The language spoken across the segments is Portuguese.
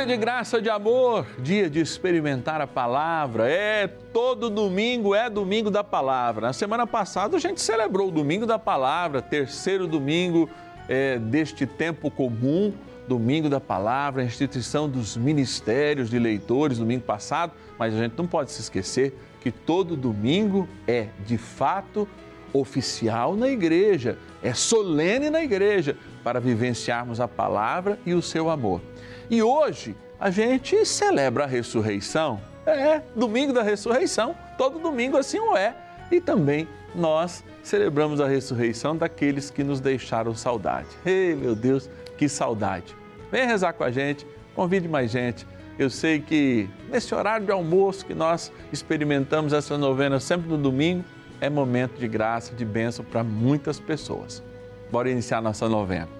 Dia de graça, de amor, dia de experimentar a palavra. É, todo domingo é domingo da palavra. Na semana passada a gente celebrou o domingo da palavra, terceiro domingo é, deste tempo comum, domingo da palavra, a instituição dos ministérios de leitores, domingo passado. Mas a gente não pode se esquecer que todo domingo é, de fato, oficial na igreja, é solene na igreja, para vivenciarmos a palavra e o seu amor. E hoje a gente celebra a ressurreição. É, domingo da ressurreição, todo domingo assim o é. E também nós celebramos a ressurreição daqueles que nos deixaram saudade. Ei, meu Deus, que saudade! Vem rezar com a gente, convide mais gente. Eu sei que nesse horário de almoço que nós experimentamos essa novena sempre no domingo, é momento de graça, de bênção para muitas pessoas. Bora iniciar nossa novena.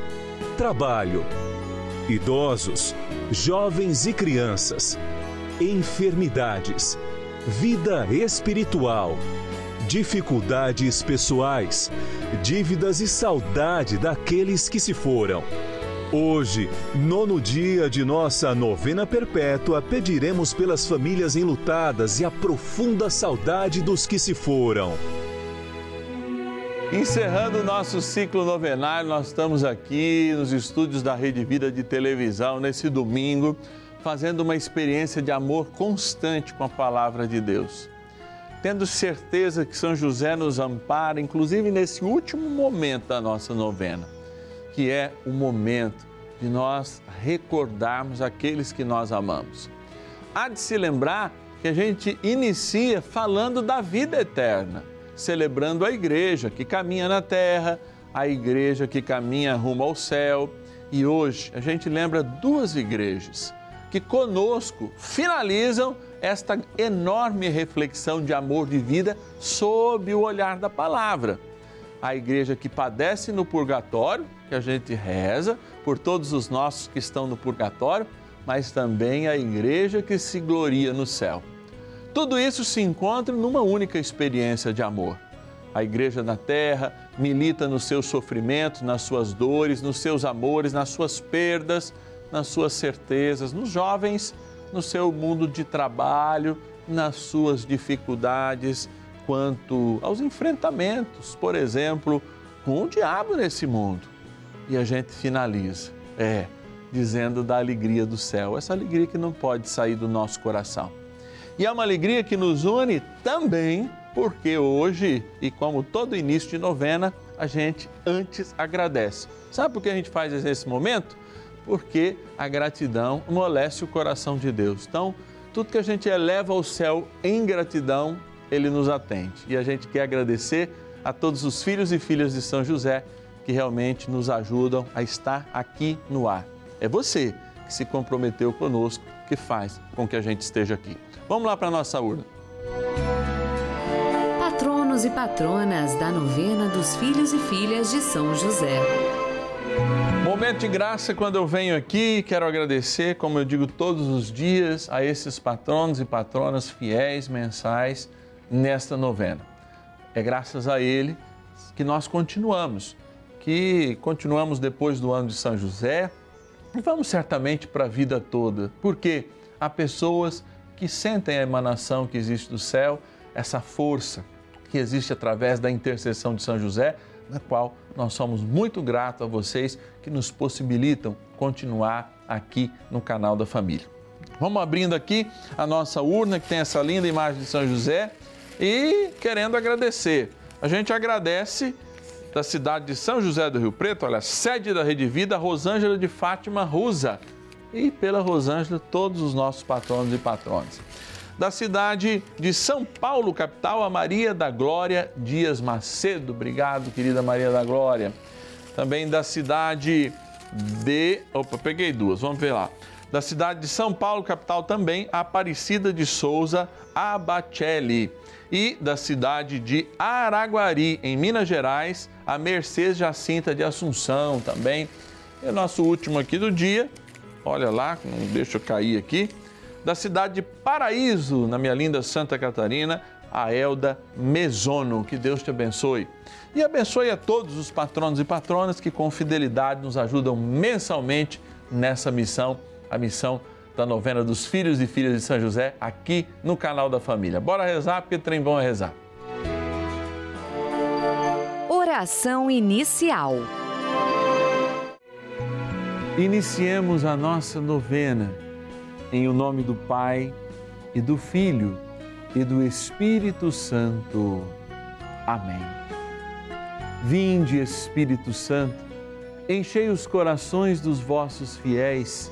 trabalho, idosos, jovens e crianças, enfermidades, vida espiritual, dificuldades pessoais, dívidas e saudade daqueles que se foram. Hoje, nono dia de nossa novena perpétua, pediremos pelas famílias enlutadas e a profunda saudade dos que se foram. Encerrando o nosso ciclo novenário, nós estamos aqui nos estúdios da Rede Vida de Televisão nesse domingo, fazendo uma experiência de amor constante com a palavra de Deus. Tendo certeza que São José nos ampara, inclusive nesse último momento da nossa novena, que é o momento de nós recordarmos aqueles que nós amamos. Há de se lembrar que a gente inicia falando da vida eterna celebrando a igreja que caminha na terra, a igreja que caminha rumo ao céu. E hoje a gente lembra duas igrejas que conosco finalizam esta enorme reflexão de amor de vida sob o olhar da palavra. A igreja que padece no purgatório, que a gente reza por todos os nossos que estão no purgatório, mas também a igreja que se gloria no céu. Tudo isso se encontra numa única experiência de amor. A igreja na terra milita nos seus sofrimentos, nas suas dores, nos seus amores, nas suas perdas, nas suas certezas, nos jovens, no seu mundo de trabalho, nas suas dificuldades quanto aos enfrentamentos, por exemplo, com o diabo nesse mundo. E a gente finaliza, é, dizendo da alegria do céu, essa alegria que não pode sair do nosso coração e é uma alegria que nos une também, porque hoje, e como todo início de novena, a gente antes agradece. Sabe por que a gente faz esse momento? Porque a gratidão moleste o coração de Deus. Então, tudo que a gente eleva ao céu em gratidão, ele nos atende. E a gente quer agradecer a todos os filhos e filhas de São José que realmente nos ajudam a estar aqui no ar. É você que se comprometeu conosco que faz com que a gente esteja aqui. Vamos lá para a nossa urna. Patronos e patronas da novena dos filhos e filhas de São José. Momento de graça quando eu venho aqui, quero agradecer, como eu digo todos os dias, a esses patronos e patronas fiéis mensais nesta novena. É graças a ele que nós continuamos que continuamos depois do ano de São José e vamos certamente para a vida toda, porque há pessoas que sentem a emanação que existe do céu, essa força que existe através da intercessão de São José, na qual nós somos muito gratos a vocês que nos possibilitam continuar aqui no canal da família. Vamos abrindo aqui a nossa urna que tem essa linda imagem de São José e querendo agradecer. A gente agradece da cidade de São José do Rio Preto, olha, sede da Rede Vida, Rosângela de Fátima Rusa. E pela Rosângela, todos os nossos patronos e patronas. Da cidade de São Paulo, capital, a Maria da Glória Dias Macedo. Obrigado, querida Maria da Glória. Também da cidade de. Opa, peguei duas, vamos ver lá. Da cidade de São Paulo, capital também, Aparecida de Souza Abacelli. E da cidade de Araguari, em Minas Gerais, a Mercedes Jacinta de Assunção também. E o nosso último aqui do dia, olha lá, não deixa eu cair aqui. Da cidade de Paraíso, na minha linda Santa Catarina, a Elda Mesono. Que Deus te abençoe. E abençoe a todos os patronos e patronas que com fidelidade nos ajudam mensalmente nessa missão, a missão da novena dos filhos e filhas de São José, aqui no canal da família. Bora rezar, porque trem bom é rezar. Oração inicial. Iniciemos a nossa novena em o nome do Pai e do Filho e do Espírito Santo. Amém. Vinde, Espírito Santo, enchei os corações dos vossos fiéis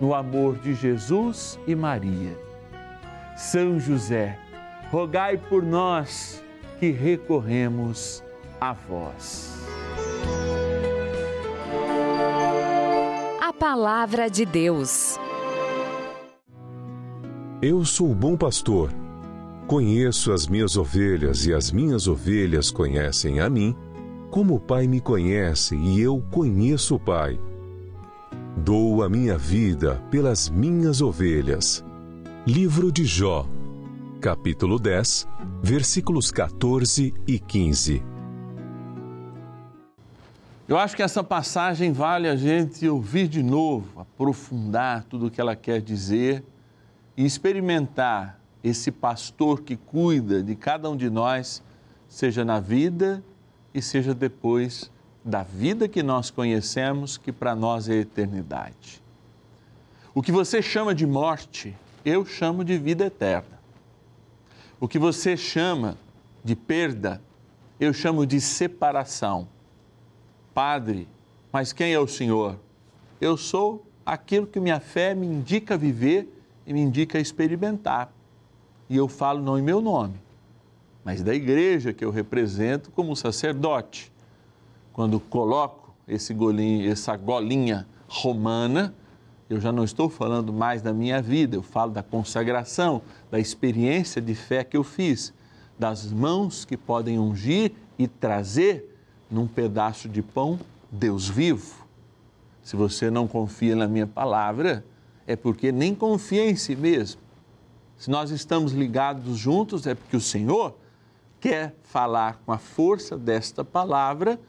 no amor de Jesus e Maria. São José, rogai por nós que recorremos a vós. A Palavra de Deus. Eu sou o bom pastor Conheço as minhas ovelhas e as minhas ovelhas conhecem a mim, como o Pai me conhece e eu conheço o Pai. Dou a minha vida pelas minhas ovelhas. Livro de Jó, capítulo 10, versículos 14 e 15. Eu acho que essa passagem vale a gente ouvir de novo, aprofundar tudo o que ela quer dizer e experimentar esse pastor que cuida de cada um de nós, seja na vida e seja depois da vida que nós conhecemos, que para nós é eternidade. O que você chama de morte, eu chamo de vida eterna. O que você chama de perda, eu chamo de separação. Padre, mas quem é o Senhor? Eu sou aquilo que minha fé me indica viver e me indica experimentar. E eu falo não em meu nome, mas da igreja que eu represento como sacerdote. Quando coloco esse golinho, essa golinha romana, eu já não estou falando mais da minha vida, eu falo da consagração, da experiência de fé que eu fiz, das mãos que podem ungir e trazer num pedaço de pão Deus vivo. Se você não confia na minha palavra, é porque nem confia em si mesmo. Se nós estamos ligados juntos, é porque o Senhor quer falar com a força desta palavra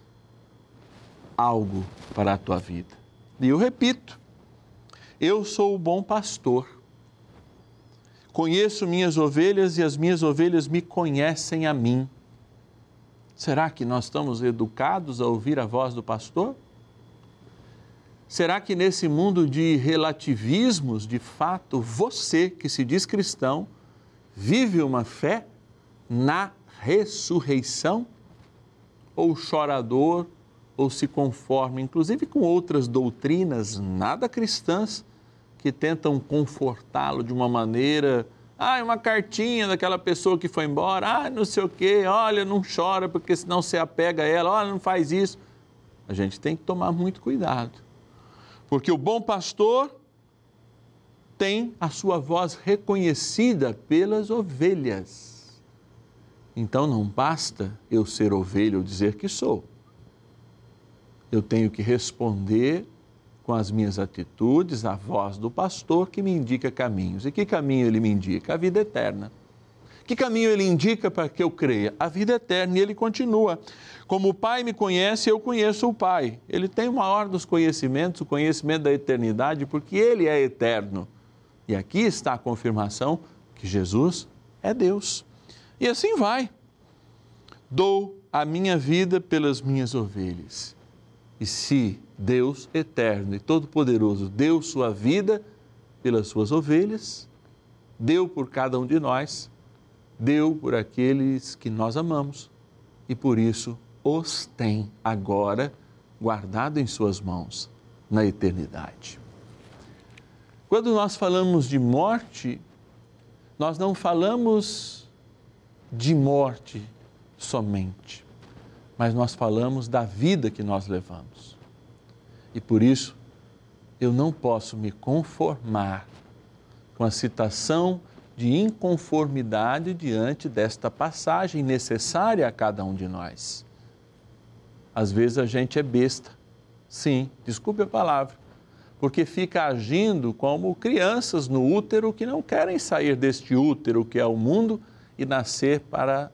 algo para a tua vida. E eu repito, eu sou o bom pastor. Conheço minhas ovelhas e as minhas ovelhas me conhecem a mim. Será que nós estamos educados a ouvir a voz do pastor? Será que nesse mundo de relativismos, de fato, você que se diz cristão, vive uma fé na ressurreição? Ou chorador, ou se conforma, inclusive com outras doutrinas nada cristãs, que tentam confortá-lo de uma maneira. Ah, uma cartinha daquela pessoa que foi embora. Ah, não sei o quê. Olha, não chora porque senão você apega a ela. Olha, não faz isso. A gente tem que tomar muito cuidado. Porque o bom pastor tem a sua voz reconhecida pelas ovelhas. Então não basta eu ser ovelha ou dizer que sou. Eu tenho que responder com as minhas atitudes, a voz do pastor que me indica caminhos. E que caminho ele me indica? A vida eterna. Que caminho ele indica para que eu creia? A vida eterna. E ele continua: Como o Pai me conhece, eu conheço o Pai. Ele tem o maior dos conhecimentos, o conhecimento da eternidade, porque ele é eterno. E aqui está a confirmação que Jesus é Deus. E assim vai. Dou a minha vida pelas minhas ovelhas. E se Deus eterno e todo-poderoso deu sua vida pelas suas ovelhas, deu por cada um de nós, deu por aqueles que nós amamos e por isso os tem agora guardado em suas mãos na eternidade. Quando nós falamos de morte, nós não falamos de morte somente, mas nós falamos da vida que nós levamos. E por isso, eu não posso me conformar com a citação de inconformidade diante desta passagem necessária a cada um de nós. Às vezes a gente é besta, sim, desculpe a palavra, porque fica agindo como crianças no útero que não querem sair deste útero que é o mundo e nascer para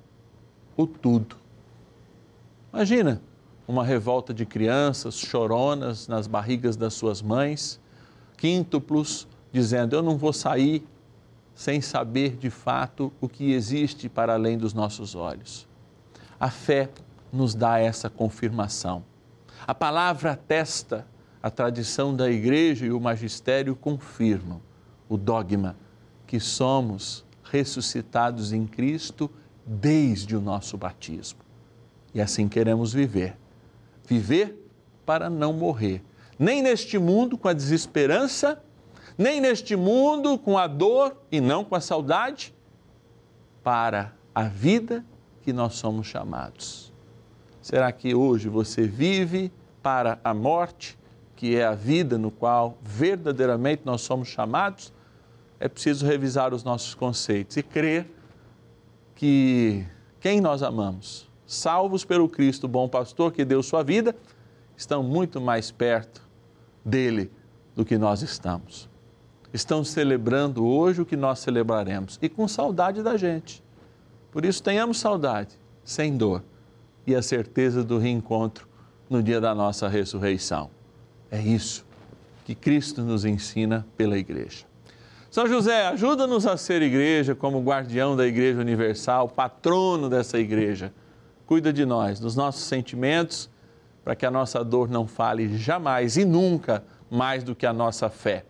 o tudo. Imagina uma revolta de crianças choronas nas barrigas das suas mães, quíntuplos dizendo: Eu não vou sair sem saber de fato o que existe para além dos nossos olhos. A fé nos dá essa confirmação. A palavra atesta, a tradição da igreja e o magistério confirmam o dogma que somos ressuscitados em Cristo desde o nosso batismo. E assim queremos viver. Viver para não morrer. Nem neste mundo com a desesperança, nem neste mundo com a dor e não com a saudade, para a vida que nós somos chamados. Será que hoje você vive para a morte, que é a vida no qual verdadeiramente nós somos chamados? É preciso revisar os nossos conceitos e crer que quem nós amamos salvos pelo Cristo, bom pastor que deu sua vida, estão muito mais perto dele do que nós estamos. Estão celebrando hoje o que nós celebraremos e com saudade da gente. Por isso, tenhamos saudade, sem dor, e a certeza do reencontro no dia da nossa ressurreição. É isso que Cristo nos ensina pela igreja. São José, ajuda-nos a ser igreja como guardião da Igreja Universal, patrono dessa igreja cuida de nós, dos nossos sentimentos, para que a nossa dor não fale jamais e nunca mais do que a nossa fé.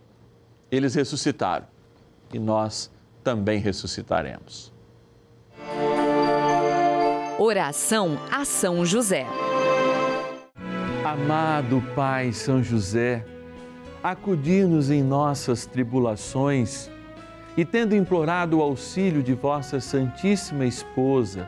Eles ressuscitaram e nós também ressuscitaremos. Oração a São José. Amado Pai São José, acudir-nos em nossas tribulações e, tendo implorado o auxílio de vossa Santíssima Esposa,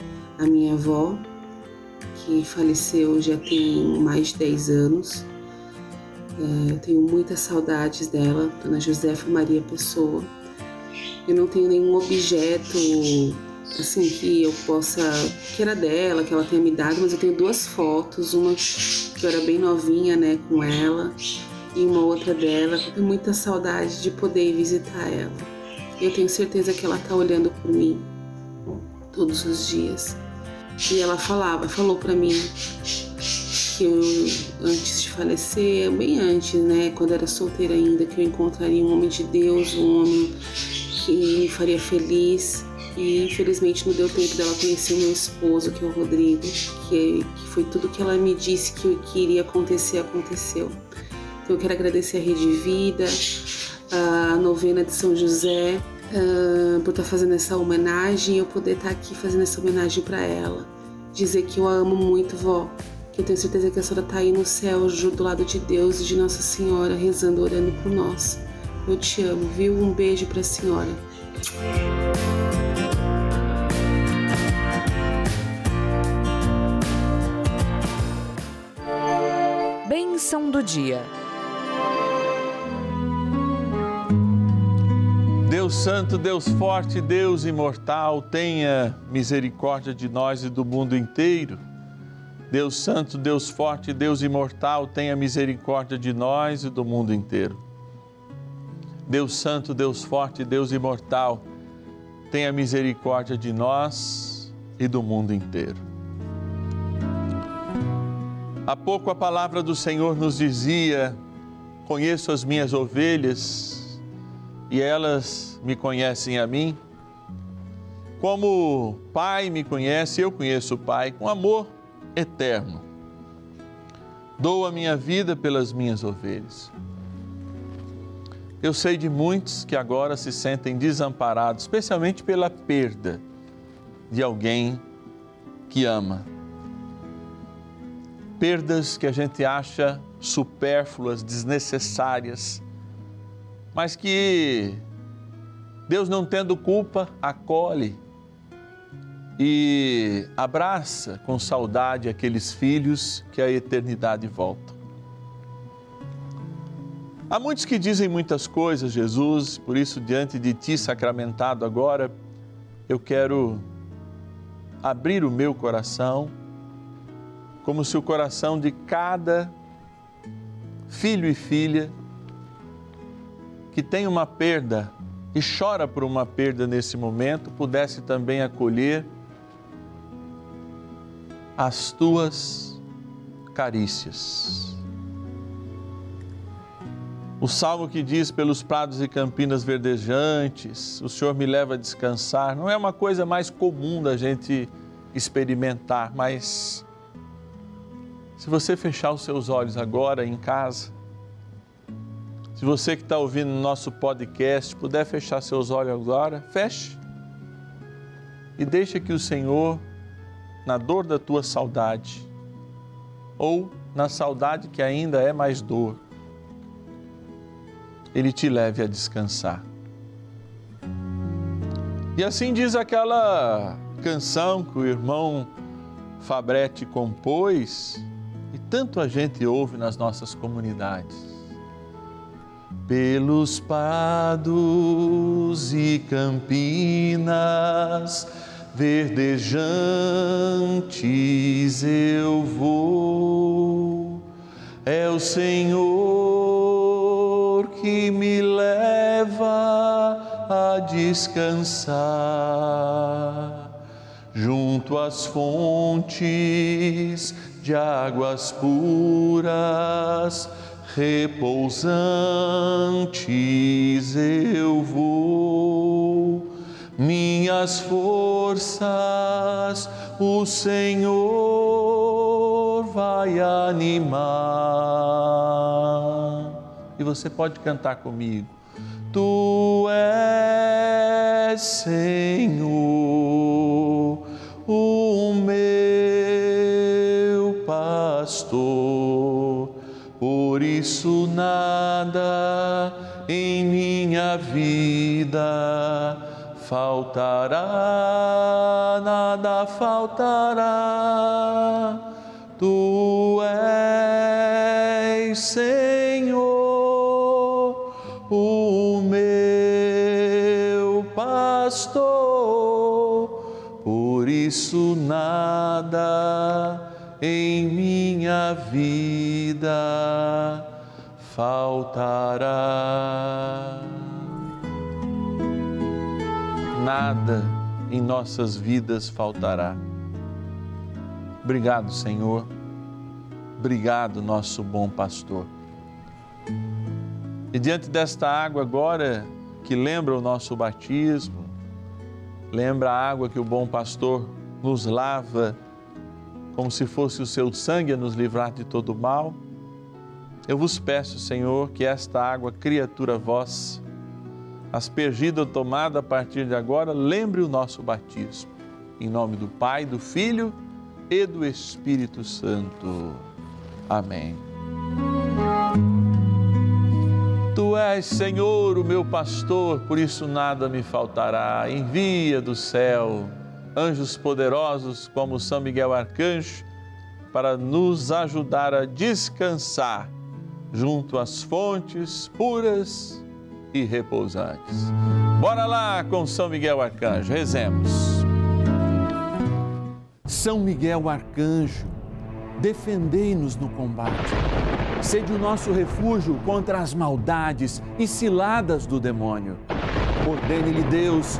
a minha avó, que faleceu já tem mais de 10 anos. É, eu tenho muitas saudades dela, Dona Josefa Maria Pessoa. Eu não tenho nenhum objeto assim que eu possa que era dela, que ela tenha me dado, mas eu tenho duas fotos, uma que eu era bem novinha, né, com ela, e uma outra dela. Eu tenho muita saudade de poder visitar ela. Eu tenho certeza que ela está olhando por mim todos os dias. E ela falava, falou para mim que eu, antes de falecer, bem antes, né, quando era solteira ainda, que eu encontraria um homem de Deus, um homem que me faria feliz. E infelizmente não deu tempo dela conhecer o meu esposo, que é o Rodrigo, que, que foi tudo que ela me disse que, que iria acontecer, aconteceu. Então eu quero agradecer a Rede Vida, a novena de São José, uh, por estar tá fazendo essa homenagem e eu poder estar tá aqui fazendo essa homenagem para ela. Dizer que eu a amo muito, vó. Que eu tenho certeza que a senhora está aí no céu, do lado de Deus e de Nossa Senhora, rezando, orando por nós. Eu te amo, viu? Um beijo para a senhora. Bênção do dia. Deus Santo, Deus Forte, Deus Imortal, tenha misericórdia de nós e do mundo inteiro. Deus Santo, Deus Forte, Deus Imortal, tenha misericórdia de nós e do mundo inteiro. Deus Santo, Deus Forte, Deus Imortal, tenha misericórdia de nós e do mundo inteiro. Há pouco a palavra do Senhor nos dizia: Conheço as minhas ovelhas e elas me conhecem a mim. Como o Pai me conhece, eu conheço o Pai com amor eterno. Dou a minha vida pelas minhas ovelhas. Eu sei de muitos que agora se sentem desamparados, especialmente pela perda de alguém que ama. Perdas que a gente acha supérfluas, desnecessárias mas que Deus, não tendo culpa, acolhe e abraça com saudade aqueles filhos que a eternidade voltam. Há muitos que dizem muitas coisas, Jesus, por isso, diante de Ti sacramentado agora, eu quero abrir o meu coração, como se o coração de cada filho e filha que tem uma perda que chora por uma perda nesse momento, pudesse também acolher as tuas carícias. O salmo que diz: Pelos prados e campinas verdejantes, o Senhor me leva a descansar, não é uma coisa mais comum da gente experimentar, mas se você fechar os seus olhos agora em casa, se você que está ouvindo nosso podcast puder fechar seus olhos agora, feche e deixe que o Senhor, na dor da tua saudade, ou na saudade que ainda é mais dor, Ele te leve a descansar. E assim diz aquela canção que o irmão Fabretti compôs e tanto a gente ouve nas nossas comunidades pelos prados e campinas verdejantes eu vou. É o Senhor que me leva a descansar junto às fontes de águas puras repousantes eu vou, minhas forças o Senhor vai animar. E você pode cantar comigo. Tu és Senhor, o meu pastor por isso nada em minha vida faltará, nada faltará. Tu és Senhor, o meu pastor, por isso nada em minha vida faltará. Nada em nossas vidas faltará. Obrigado, Senhor. Obrigado, nosso bom pastor. E diante desta água agora que lembra o nosso batismo, lembra a água que o bom pastor nos lava como se fosse o seu sangue a nos livrar de todo mal. Eu vos peço, Senhor, que esta água, criatura vossa, aspergida ou tomada a partir de agora, lembre o nosso batismo. Em nome do Pai, do Filho e do Espírito Santo. Amém. Tu és, Senhor, o meu pastor, por isso nada me faltará. Envia do céu anjos poderosos como São Miguel Arcanjo, para nos ajudar a descansar junto às fontes puras e repousantes. Bora lá com São Miguel Arcanjo, rezemos. São Miguel Arcanjo, defendei-nos no combate. Sede o nosso refúgio contra as maldades e ciladas do demônio. Ordene-lhe Deus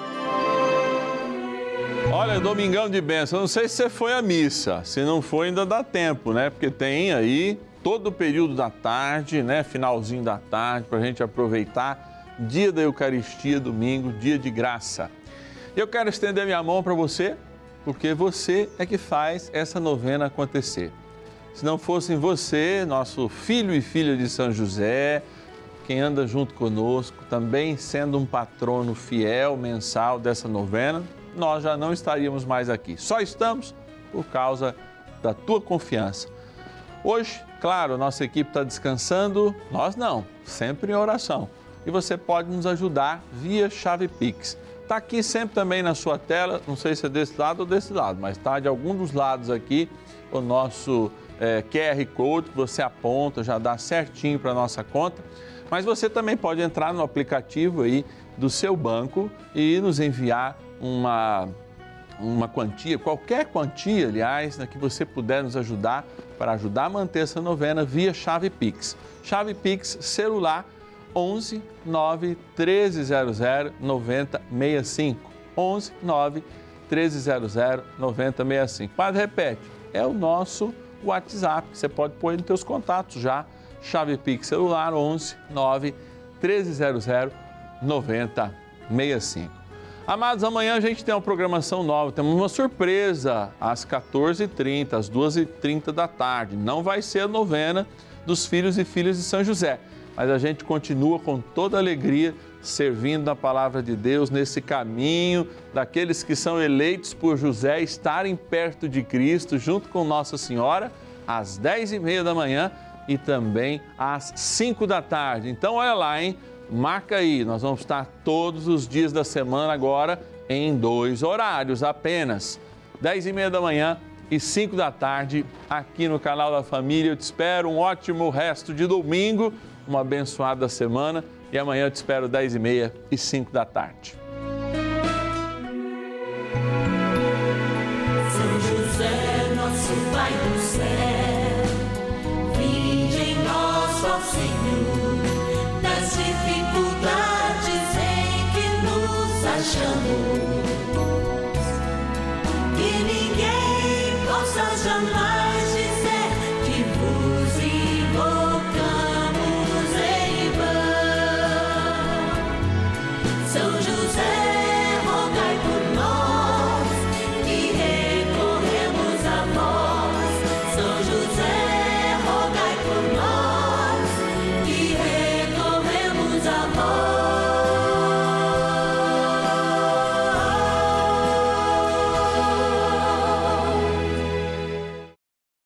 Olha, domingão de bênção. Não sei se você foi à missa. Se não foi, ainda dá tempo, né? Porque tem aí todo o período da tarde, né? Finalzinho da tarde, para a gente aproveitar. Dia da Eucaristia, domingo, dia de graça. Eu quero estender minha mão para você, porque você é que faz essa novena acontecer. Se não fossem você, nosso filho e filha de São José, quem anda junto conosco, também sendo um patrono fiel mensal dessa novena, nós já não estaríamos mais aqui. Só estamos por causa da tua confiança. Hoje, claro, nossa equipe está descansando, nós não, sempre em oração. E você pode nos ajudar via chave Pix está aqui sempre também na sua tela, não sei se é desse lado ou desse lado, mas está de algum dos lados aqui o nosso é, QR Code que você aponta, já dá certinho para a nossa conta. Mas você também pode entrar no aplicativo aí do seu banco e nos enviar uma, uma quantia, qualquer quantia, aliás, né, que você puder nos ajudar para ajudar a manter essa novena via chave Pix. Chave Pix celular 11 9 1300 9065. 11 9 1300 9065. Padre, repete, é o nosso WhatsApp, você pode pôr nos seus contatos já. Chave Pix celular 11 9 1300 9065. Amados, amanhã a gente tem uma programação nova, temos uma surpresa às 14h30, às 2h30 da tarde. Não vai ser a novena dos filhos e filhas de São José, mas a gente continua com toda alegria servindo a palavra de Deus nesse caminho daqueles que são eleitos por José estarem perto de Cristo junto com Nossa Senhora às 10 e meia da manhã e também às 5 da tarde. Então olha lá, hein? Marca aí, nós vamos estar todos os dias da semana agora em dois horários apenas. 10 e meia da manhã e 5 da tarde aqui no canal da Família. Eu te espero um ótimo resto de domingo, uma abençoada semana e amanhã eu te espero 10 e meia e 5 da tarde.